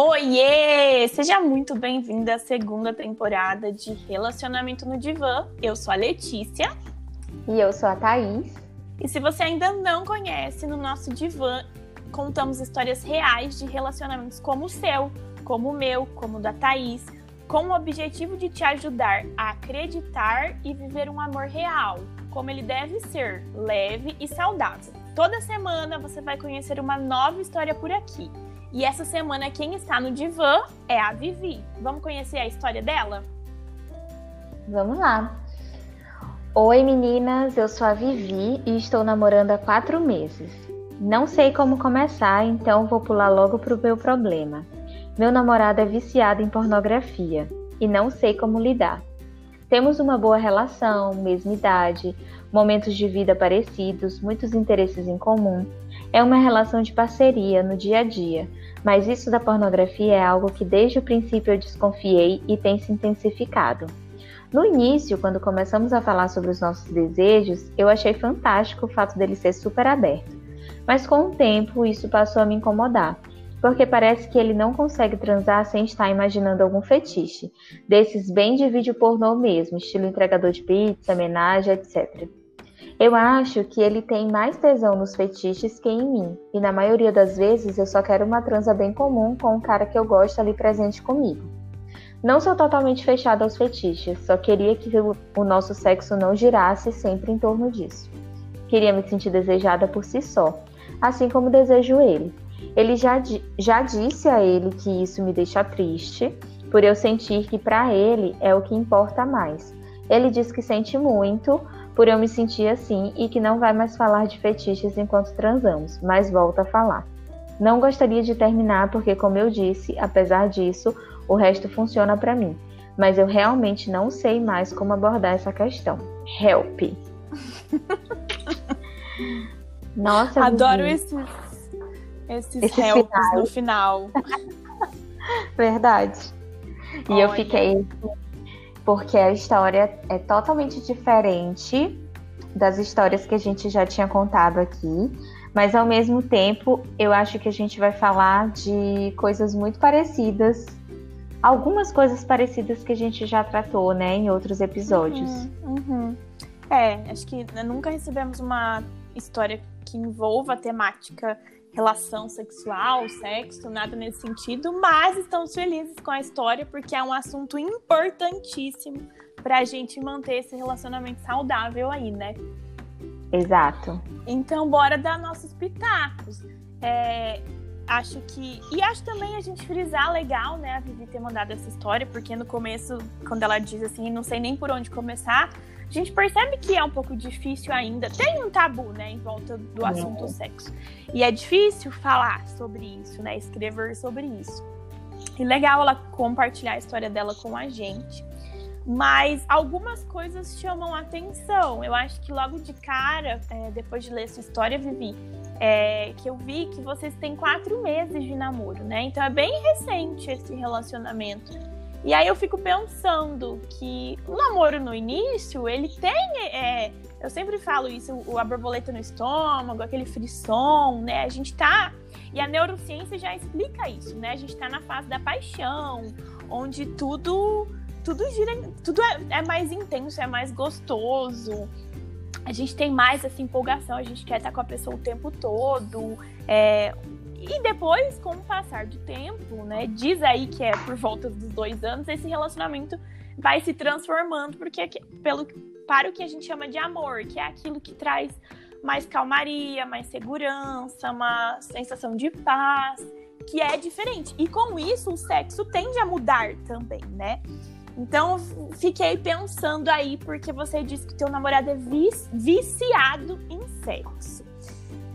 Oiê! Seja muito bem-vinda à segunda temporada de Relacionamento no Divã. Eu sou a Letícia. E eu sou a Thaís. E se você ainda não conhece, no nosso divã contamos histórias reais de relacionamentos como o seu, como o meu, como o da Thaís, com o objetivo de te ajudar a acreditar e viver um amor real, como ele deve ser, leve e saudável. Toda semana você vai conhecer uma nova história por aqui. E essa semana quem está no divã é a Vivi. Vamos conhecer a história dela? Vamos lá. Oi meninas, eu sou a Vivi e estou namorando há quatro meses. Não sei como começar, então vou pular logo pro meu problema. Meu namorado é viciado em pornografia e não sei como lidar. Temos uma boa relação, mesma idade, momentos de vida parecidos, muitos interesses em comum. É uma relação de parceria no dia a dia, mas isso da pornografia é algo que desde o princípio eu desconfiei e tem se intensificado. No início, quando começamos a falar sobre os nossos desejos, eu achei fantástico o fato dele ser super aberto. Mas com o tempo, isso passou a me incomodar, porque parece que ele não consegue transar sem estar imaginando algum fetiche, desses bem de vídeo pornô mesmo, estilo entregador de pizza, homenagem, etc. Eu acho que ele tem mais tesão nos fetiches que em mim, e na maioria das vezes eu só quero uma transa bem comum com um cara que eu gosto ali presente comigo. Não sou totalmente fechada aos fetiches, só queria que o nosso sexo não girasse sempre em torno disso. Queria me sentir desejada por si só, assim como desejo ele. Ele já, já disse a ele que isso me deixa triste, por eu sentir que para ele é o que importa mais. Ele diz que sente muito, por eu me sentir assim e que não vai mais falar de fetiches enquanto transamos, mas volta a falar. Não gostaria de terminar porque, como eu disse, apesar disso, o resto funciona para mim. Mas eu realmente não sei mais como abordar essa questão. Help! Nossa, adoro esses, esses Esse helps final. no final. Verdade. E Olha. eu fiquei porque a história é totalmente diferente das histórias que a gente já tinha contado aqui, mas ao mesmo tempo eu acho que a gente vai falar de coisas muito parecidas, algumas coisas parecidas que a gente já tratou, né, em outros episódios. Uhum, uhum. É, acho que nunca recebemos uma história que envolva a temática relação sexual, sexo, nada nesse sentido, mas estamos felizes com a história porque é um assunto importantíssimo para a gente manter esse relacionamento saudável aí, né? Exato. Então, bora dar nossos pitacos. É, acho que. E acho também a gente frisar legal, né, a Vivi ter mandado essa história, porque no começo, quando ela diz assim, não sei nem por onde começar, a gente percebe que é um pouco difícil ainda. Tem um tabu, né, em volta do assunto é. sexo. E é difícil falar sobre isso, né, escrever sobre isso. E legal ela compartilhar a história dela com a gente. Mas algumas coisas chamam a atenção. Eu acho que logo de cara, é, depois de ler sua história, Vivi, é, que eu vi que vocês têm quatro meses de namoro, né? Então é bem recente esse relacionamento. E aí eu fico pensando que o namoro no início, ele tem. É, eu sempre falo isso, a borboleta no estômago, aquele frisson, né? A gente tá. E a neurociência já explica isso, né? A gente tá na fase da paixão, onde tudo. Tudo gira. Tudo é, é mais intenso, é mais gostoso. A gente tem mais essa empolgação, a gente quer estar com a pessoa o tempo todo. É, e depois, com o passar do tempo, né, diz aí que é por volta dos dois anos, esse relacionamento vai se transformando porque pelo, para o que a gente chama de amor, que é aquilo que traz mais calmaria, mais segurança, uma sensação de paz, que é diferente. E com isso, o sexo tende a mudar também, né? Então, fiquei pensando aí, porque você disse que teu namorado é viciado em sexo.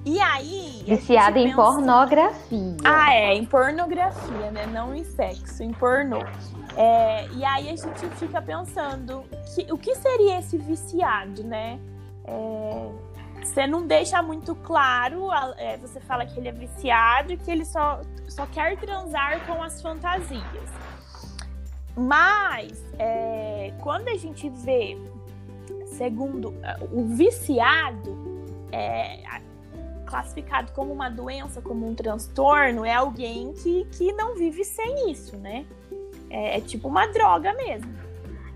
E aí. Viciada em pensa... pornografia. Ah, é, em pornografia, né? Não em sexo, em pornô. É, e aí a gente fica pensando que, o que seria esse viciado, né? É, você não deixa muito claro, é, você fala que ele é viciado e que ele só, só quer transar com as fantasias. Mas é, quando a gente vê, segundo o viciado, é, classificado como uma doença, como um transtorno, é alguém que, que não vive sem isso, né? É, é tipo uma droga mesmo.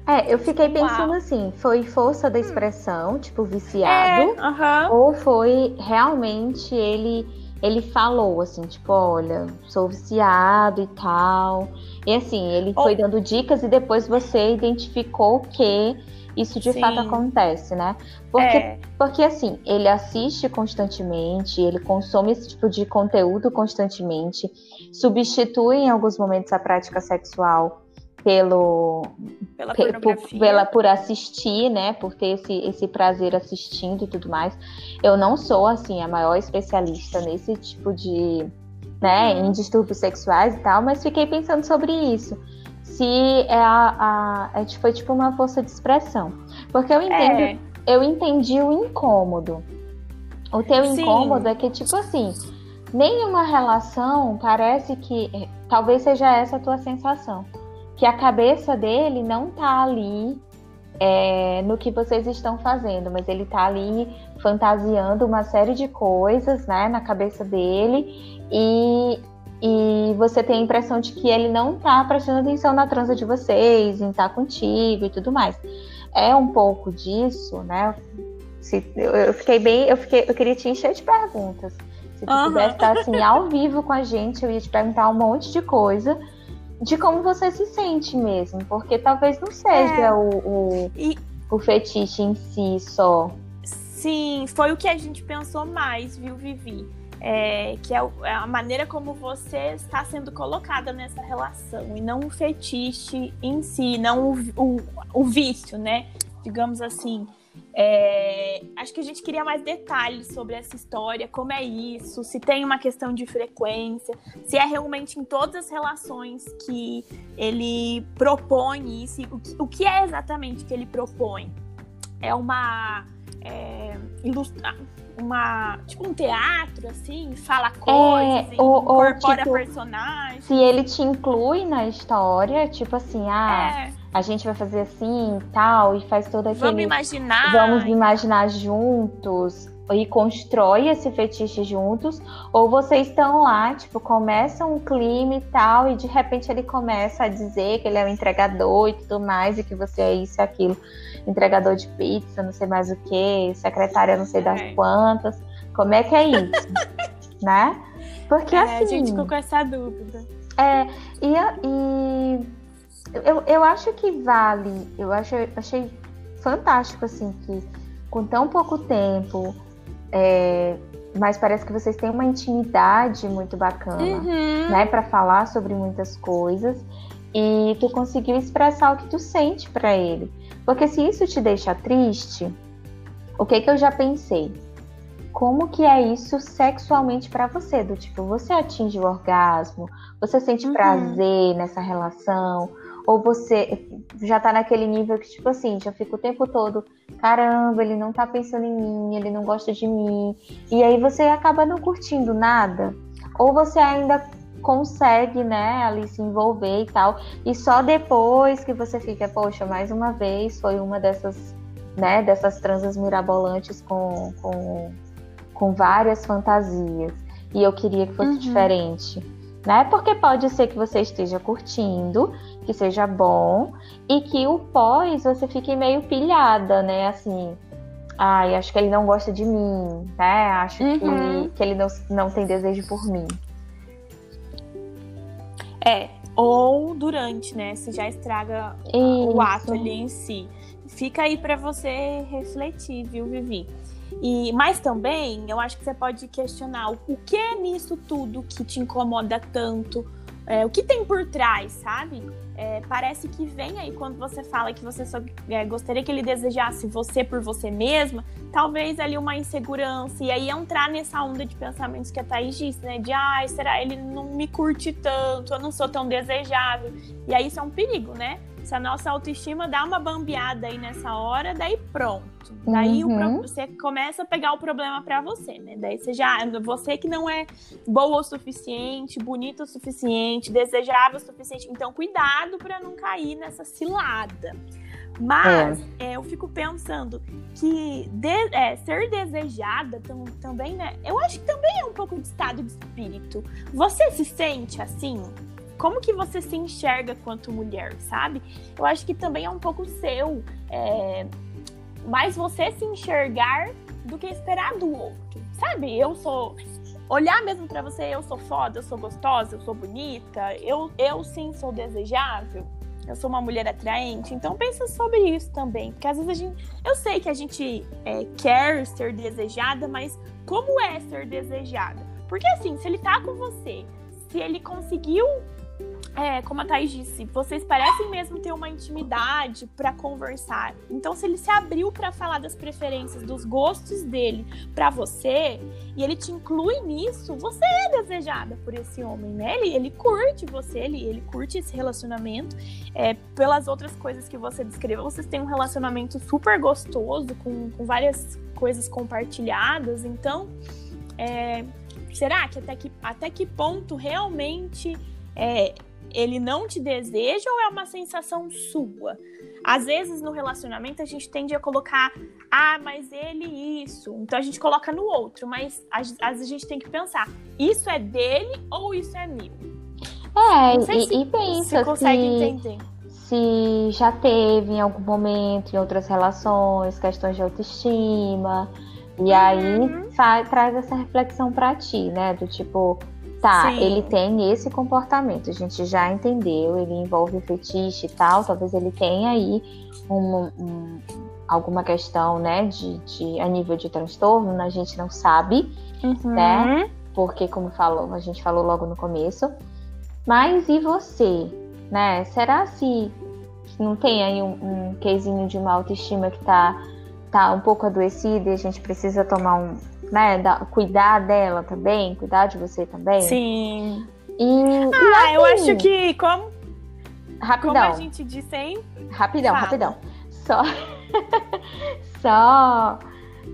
É, eu fiquei pensando assim, foi força da hum. expressão, hum. tipo viciado, é, uh -huh. ou foi realmente ele ele falou assim, tipo, olha, sou viciado e tal. E assim, ele foi dando dicas e depois você identificou que isso de Sim. fato acontece, né? Porque, é. porque assim, ele assiste constantemente, ele consome esse tipo de conteúdo constantemente, substitui em alguns momentos a prática sexual pelo pela por, pela, por assistir, né, por ter esse, esse prazer assistindo e tudo mais. Eu não sou assim a maior especialista nesse tipo de, né, uhum. em distúrbios sexuais e tal, mas fiquei pensando sobre isso se é a, a, é, foi tipo uma força de expressão. Porque eu entendo, é. eu entendi o incômodo. O teu Sim. incômodo é que, tipo assim, nenhuma relação parece que. É, talvez seja essa a tua sensação. Que a cabeça dele não tá ali é, no que vocês estão fazendo, mas ele tá ali fantasiando uma série de coisas, né, na cabeça dele. E e você tem a impressão de que ele não tá prestando atenção na transa de vocês, em estar tá contigo e tudo mais. É um pouco disso, né? Se, eu, eu, fiquei bem, eu fiquei, eu queria te encher de perguntas. Se tu uhum. pudesse estar assim ao vivo com a gente, eu ia te perguntar um monte de coisa de como você se sente mesmo, porque talvez não seja é. o, o, e... o fetiche em si só. Sim, foi o que a gente pensou mais, viu, Vivi? É, que é, é a maneira como você está sendo colocada nessa relação e não o fetiche em si, não o, o, o vício, né? Digamos assim. É, acho que a gente queria mais detalhes sobre essa história, como é isso, se tem uma questão de frequência, se é realmente em todas as relações que ele propõe isso, o que, o que é exatamente que ele propõe. É uma é, ilustra uma tipo um teatro assim, fala coisas, é, ou, incorpora tipo, personagens. Se ele te inclui na história, tipo assim, ah, é. a gente vai fazer assim, tal, e faz todo aquele Vamos imaginar. Vamos imaginar juntos e constrói esse fetiche juntos, ou vocês estão lá, tipo, começa um clima e tal, e de repente ele começa a dizer que ele é um entregador e tudo mais, e que você é isso e aquilo, entregador de pizza, não sei mais o que, secretária não sei das é. quantas. Como é que é isso? né? Porque é, assim. A gente ficou com essa dúvida. É, e, e eu, eu acho que vale, eu acho, achei fantástico, assim, que com tão pouco tempo é, mas parece que vocês têm uma intimidade muito bacana, uhum. né, para falar sobre muitas coisas e tu conseguiu expressar o que tu sente para ele. Porque se isso te deixa triste, o que que eu já pensei? Como que é isso sexualmente para você? Do tipo, você atinge o orgasmo? Você sente uhum. prazer nessa relação? Ou você já tá naquele nível que, tipo assim, já fica o tempo todo, caramba, ele não tá pensando em mim, ele não gosta de mim. E aí você acaba não curtindo nada. Ou você ainda consegue, né, ali se envolver e tal. E só depois que você fica, poxa, mais uma vez foi uma dessas, né, dessas transas mirabolantes com, com, com várias fantasias. E eu queria que fosse uhum. diferente né? Porque pode ser que você esteja curtindo, que seja bom, e que o pós você fique meio pilhada, né? Assim, ai, acho que ele não gosta de mim, né? Acho uhum. que, que ele não, não tem desejo por mim. É, ou durante, né? Se já estraga Isso. o ato ali em si. Fica aí para você refletir, viu, Vivi? E, mas também eu acho que você pode questionar o, o que é nisso tudo que te incomoda tanto, é, o que tem por trás, sabe? É, parece que vem aí quando você fala que você só é, gostaria que ele desejasse você por você mesma, talvez ali uma insegurança, e aí entrar nessa onda de pensamentos que a Thaís disse, né? De ai, será ele não me curte tanto, eu não sou tão desejável. E aí isso é um perigo, né? Se a nossa autoestima dá uma bambeada aí nessa hora, daí pronto. Daí uhum. o, você começa a pegar o problema para você, né? Daí você já. Você que não é boa o suficiente, bonita o suficiente, desejável o suficiente. Então, cuidado para não cair nessa cilada. Mas é. É, eu fico pensando que de, é, ser desejada tam, também, né? Eu acho que também é um pouco de estado de espírito. Você se sente assim? Como que você se enxerga quanto mulher, sabe? Eu acho que também é um pouco seu. É, mais você se enxergar do que esperar do outro, sabe? Eu sou olhar mesmo para você, eu sou foda, eu sou gostosa, eu sou bonita, eu, eu sim sou desejável, eu sou uma mulher atraente. Então pensa sobre isso também, porque às vezes a gente, eu sei que a gente é, quer ser desejada, mas como é ser desejada? Porque assim, se ele tá com você, se ele conseguiu é, como a Thaís disse, vocês parecem mesmo ter uma intimidade para conversar. Então, se ele se abriu para falar das preferências, dos gostos dele para você, e ele te inclui nisso, você é desejada por esse homem, né? Ele, ele curte você, ele, ele curte esse relacionamento. É, pelas outras coisas que você descreveu, vocês têm um relacionamento super gostoso, com, com várias coisas compartilhadas. Então, é, será que até que, até que ponto realmente é, ele não te deseja ou é uma sensação sua? Às vezes no relacionamento a gente tende a colocar, ah, mas ele isso. Então a gente coloca no outro, mas às, vezes a gente tem que pensar, isso é dele ou isso é meu? É, e, se, e pensa se consegue se, entender. Se já teve em algum momento em outras relações questões de autoestima. E uhum. aí traz essa reflexão para ti, né? Do tipo, Tá, Sim. ele tem esse comportamento, a gente já entendeu, ele envolve fetiche e tal, talvez ele tenha aí um, um, alguma questão, né, de, de, a nível de transtorno, a gente não sabe, uhum. né, porque como falou, a gente falou logo no começo, mas e você, né, será se não tem aí um, um de uma autoestima que tá, tá um pouco adoecida e a gente precisa tomar um, né, da, cuidar dela também, cuidar de você também. Sim. E, ah, e assim, eu acho que como, rapidão. como a gente disse sempre. Rapidão, Fala. rapidão. Só, só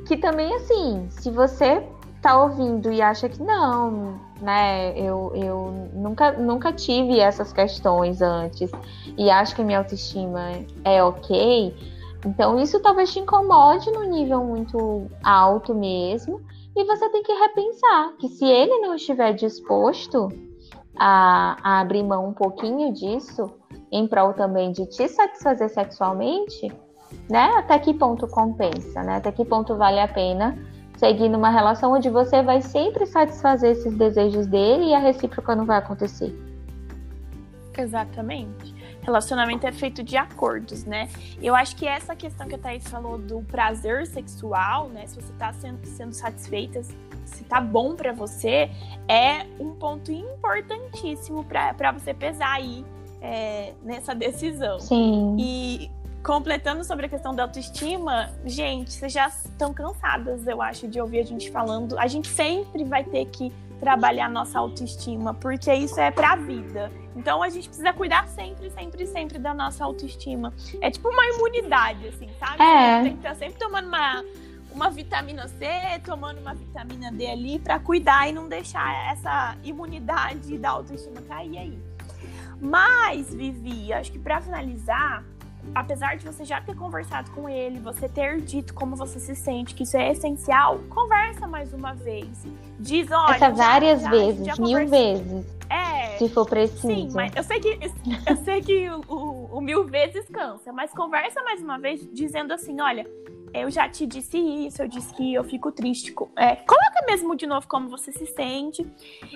que também assim, se você tá ouvindo e acha que não, né, eu, eu nunca, nunca tive essas questões antes e acho que a minha autoestima é ok, então, isso talvez te incomode no nível muito alto mesmo, e você tem que repensar que se ele não estiver disposto a, a abrir mão um pouquinho disso, em prol também de te satisfazer sexualmente, né? Até que ponto compensa, né? Até que ponto vale a pena seguir numa relação onde você vai sempre satisfazer esses desejos dele e a recíproca não vai acontecer. Exatamente relacionamento é feito de acordos, né? Eu acho que essa questão que a Thaís falou do prazer sexual, né? Se você tá sendo, sendo satisfeita, se tá bom para você, é um ponto importantíssimo para você pesar aí é, nessa decisão. Sim. E completando sobre a questão da autoestima, gente, vocês já estão cansadas, eu acho, de ouvir a gente falando. A gente sempre vai ter que trabalhar nossa autoestima, porque isso é pra vida. Então a gente precisa cuidar sempre, sempre, sempre da nossa autoestima. É tipo uma imunidade, assim, sabe? É. Tem que estar sempre tomando uma, uma vitamina C, tomando uma vitamina D ali para cuidar e não deixar essa imunidade da autoestima cair aí. Mas, Vivi, acho que para finalizar, apesar de você já ter conversado com ele, você ter dito como você se sente, que isso é essencial, conversa mais uma vez. Diz, olha. Essa várias já, vezes, já mil vezes. É. Se for preciso. Sim, mas eu sei que, eu sei que o, o, o mil vezes cansa, mas conversa mais uma vez dizendo assim: olha, eu já te disse isso, eu disse que eu fico triste. É, coloca mesmo de novo como você se sente.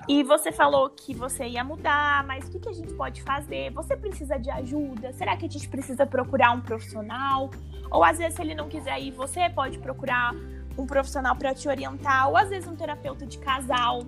E você falou que você ia mudar, mas o que, que a gente pode fazer? Você precisa de ajuda? Será que a gente precisa procurar um profissional? Ou às vezes, se ele não quiser ir, você pode procurar um profissional para te orientar, ou às vezes um terapeuta de casal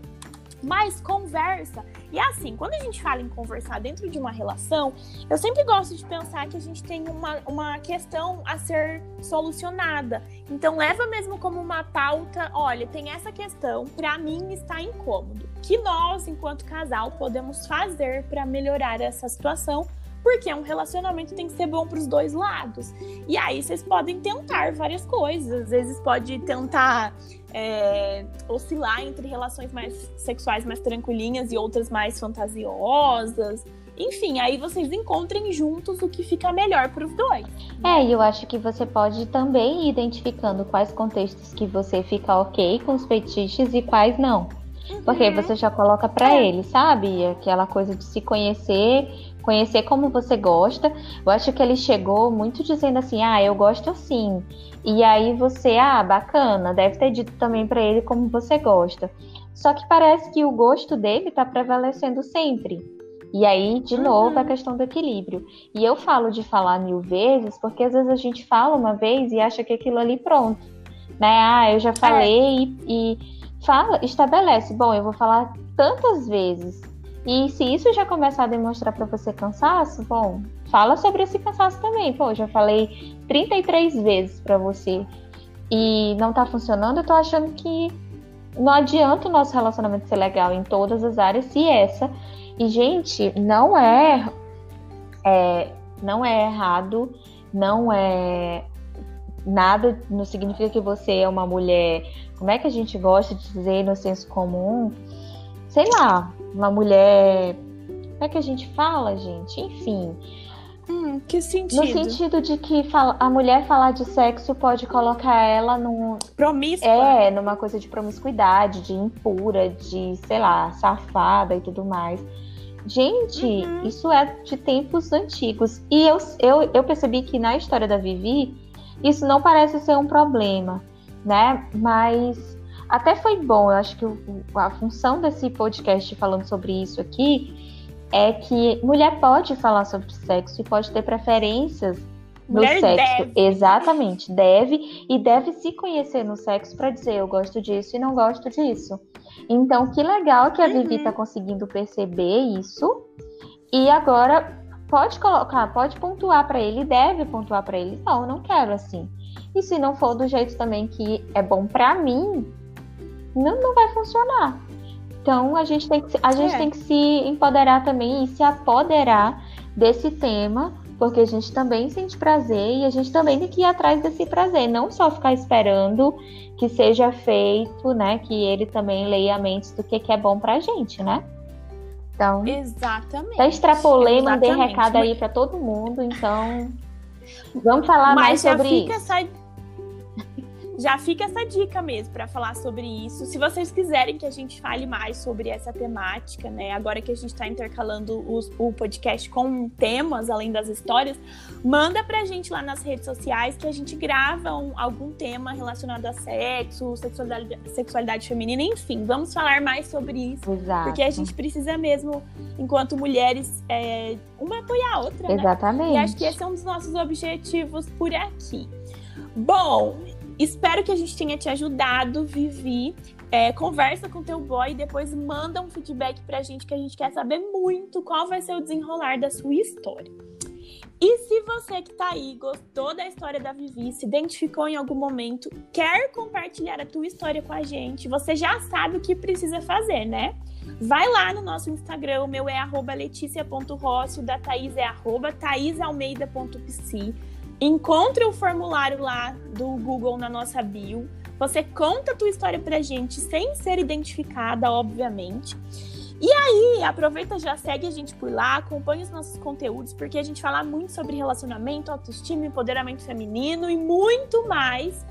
mas conversa. E assim, quando a gente fala em conversar dentro de uma relação, eu sempre gosto de pensar que a gente tem uma, uma questão a ser solucionada. Então, leva mesmo como uma pauta: olha, tem essa questão, para mim está incômodo. Que nós, enquanto casal, podemos fazer para melhorar essa situação porque um relacionamento tem que ser bom para os dois lados. E aí vocês podem tentar várias coisas. Às vezes pode tentar é, oscilar entre relações mais sexuais mais tranquilinhas e outras mais fantasiosas. Enfim, aí vocês encontrem juntos o que fica melhor para os dois. É, e eu acho que você pode também ir identificando quais contextos que você fica ok com os fetiches e quais não. Porque aí você já coloca para É. ele, sabe? Aquela coisa de se conhecer, conhecer como você gosta. Eu acho que ele chegou muito dizendo assim: "Ah, eu gosto assim". E aí você, ah, bacana, deve ter dito também para ele como você gosta. Só que parece que o gosto dele tá prevalecendo sempre. E aí, de Uhum. novo, a questão do equilíbrio. E eu falo de falar mil vezes, porque às vezes a gente fala uma vez e acha que aquilo ali pronto. Né? Ah, eu já falei e, e fala, estabelece. Bom, eu vou falar tantas vezes. E se isso já começar a demonstrar para você cansaço, bom, fala sobre esse cansaço também. Pô, já falei 33 vezes para você e não tá funcionando, eu tô achando que não adianta o nosso relacionamento ser legal em todas as áreas se essa. E, gente, não é, é não é errado, não é nada, não significa que você é uma mulher. Como é que a gente gosta de dizer no senso comum? Sei lá, uma mulher. Como é que a gente fala, gente? Enfim. Hum, que sentido? No sentido de que a mulher falar de sexo pode colocar ela num, Promíscua. é, numa coisa de promiscuidade, de impura, de, sei lá, safada e tudo mais. Gente, Uhum. isso é de tempos antigos. E eu, eu, eu percebi que na história da Vivi, isso não parece ser um problema, né? Mas até foi bom. Eu acho que a função desse podcast falando sobre isso aqui é que mulher pode falar sobre sexo e pode ter preferências no Mulher sexo. deve. Exatamente, deve e deve se conhecer no sexo para dizer eu gosto disso e não gosto disso. Então, que legal que a Vivi Uhum. tá conseguindo perceber isso. E agora pode colocar, pode pontuar para ele, deve pontuar para ele. Não, eu não quero assim. E se não for do jeito também que é bom para mim, não, não vai funcionar. Então a gente tem que, se- a gente É. tem que se empoderar também e se apoderar desse tema, porque a gente também sente prazer e a gente também tem que ir atrás desse prazer, não só ficar esperando que seja feito, né? Que ele também leia a mente do que, que é bom pra gente, né? Então, Exatamente. até extrapolei, mandei recado aí pra todo mundo, então vamos falar mais Mas já sobre fica isso. essa já fica essa dica mesmo para falar sobre isso. Se vocês quiserem que a gente fale mais sobre essa temática, né? Agora que a gente está intercalando os- o podcast com temas além das histórias, manda pra gente lá nas redes sociais que a gente grava um- algum tema relacionado a sexo, sexualidade, sexualidade feminina, enfim, vamos falar mais sobre isso. Exato. Porque a gente precisa mesmo, enquanto mulheres, é, uma apoiar a outra, né? Exatamente. E acho que esse é um dos nossos objetivos por aqui. Bom, espero que a gente tenha te ajudado, Vivi. É, conversa com teu boy e depois manda um feedback pra gente que a gente quer saber muito qual vai ser o desenrolar da sua história. E se você que tá aí gostou da história da Vivi, se identificou em algum momento, quer compartilhar a tua história com a gente, você já sabe o que precisa fazer, né? Vai lá no nosso Instagram, o meu é arroba da Thaís é arroba thaisalmeida.psi. Encontre o formulário lá do Google na nossa bio. Você conta a tua história pra gente sem ser identificada, obviamente. E aí, aproveita, já segue a gente por lá, acompanha os nossos conteúdos, porque a gente fala muito sobre relacionamento, autoestima, empoderamento feminino e muito mais.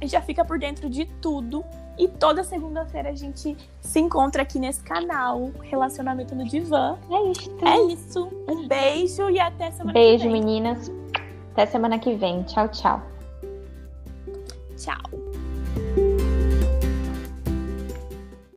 E já fica por dentro de tudo. E toda segunda-feira a gente se encontra aqui nesse canal, Relacionamento no Divã. É isso. É isso. Um beijo e até semana Beijo, que vem. meninas. Até semana que vem. Tchau, tchau. Tchau.